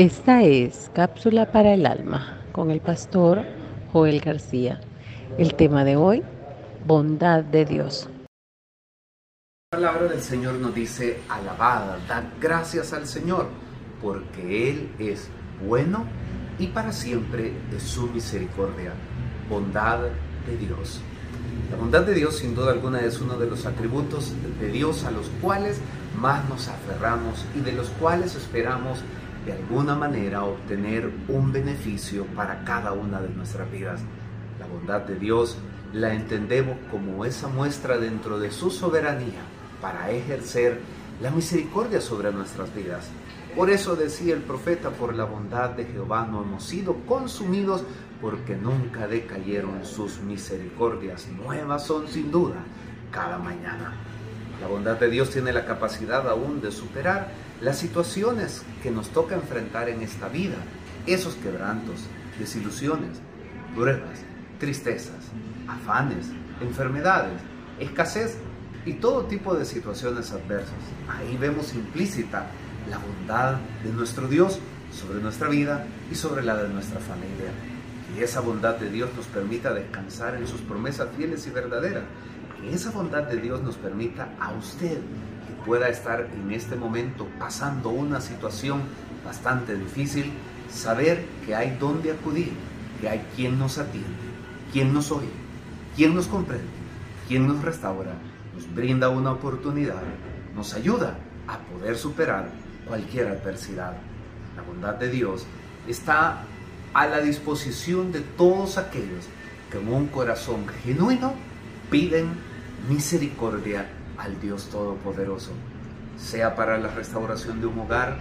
Esta es Cápsula para el Alma con el pastor Joel García. El tema de hoy, bondad de Dios. La palabra del Señor nos dice, alabada, dad gracias al Señor, porque Él es bueno y para siempre es su misericordia. Bondad de Dios. La bondad de Dios sin duda alguna es uno de los atributos de Dios a los cuales más nos aferramos y de los cuales esperamos de alguna manera obtener un beneficio para cada una de nuestras vidas. La bondad de Dios la entendemos como esa muestra dentro de su soberanía para ejercer la misericordia sobre nuestras vidas. Por eso decía el profeta, por la bondad de Jehová no hemos sido consumidos porque nunca decayeron sus misericordias. Nuevas son sin duda cada mañana. La bondad de Dios tiene la capacidad aún de superar las situaciones que nos toca enfrentar en esta vida, esos quebrantos, desilusiones, pruebas, tristezas, afanes, enfermedades, escasez y todo tipo de situaciones adversas. Ahí vemos implícita la bondad de nuestro Dios sobre nuestra vida y sobre la de nuestra familia. Y esa bondad de Dios nos permita descansar en sus promesas fieles y verdaderas. Que esa bondad de Dios nos permita a usted pueda estar en este momento pasando una situación bastante difícil, saber que hay donde acudir, que hay quien nos atiende, quien nos oye, quien nos comprende, quien nos restaura, nos brinda una oportunidad, nos ayuda a poder superar cualquier adversidad. La bondad de Dios está a la disposición de todos aquellos que con un corazón genuino piden misericordia al Dios Todopoderoso, sea para la restauración de un hogar,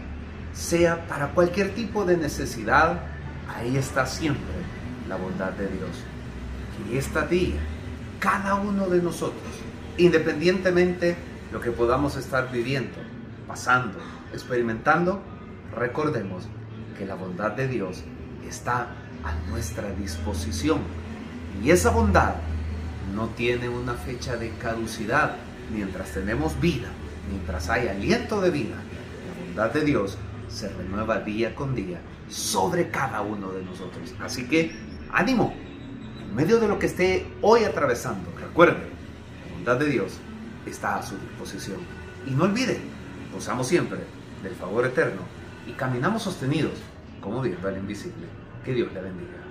sea para cualquier tipo de necesidad, ahí está siempre la bondad de Dios. Y esta día, cada uno de nosotros, independientemente lo que podamos estar viviendo, pasando, experimentando, recordemos que la bondad de Dios está a nuestra disposición. Y esa bondad no tiene una fecha de caducidad, mientras tenemos vida, mientras hay aliento de vida, la bondad de Dios se renueva día con día sobre cada uno de nosotros. Así que ánimo, en medio de lo que esté hoy atravesando, recuerde, la bondad de Dios está a su disposición. Y no olvide, gozamos siempre del favor eterno y caminamos sostenidos como viendo al invisible. Que Dios le bendiga.